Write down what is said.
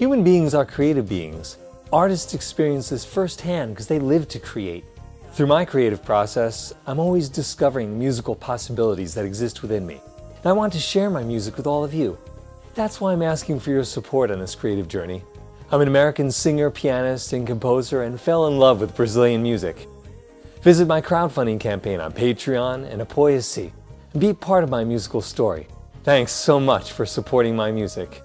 Human beings are creative beings. Artists experience this firsthand because they live to create. Through my creative process, I'm always discovering musical possibilities that exist within me. And I want to share my music with all of you. That's why I'm asking for your support on this creative journey. I'm an American singer, pianist, and composer and fell in love with Brazilian music. Visit my crowdfunding campaign on Patreon and Apoia.se and be part of my musical story. Thanks so much for supporting my music.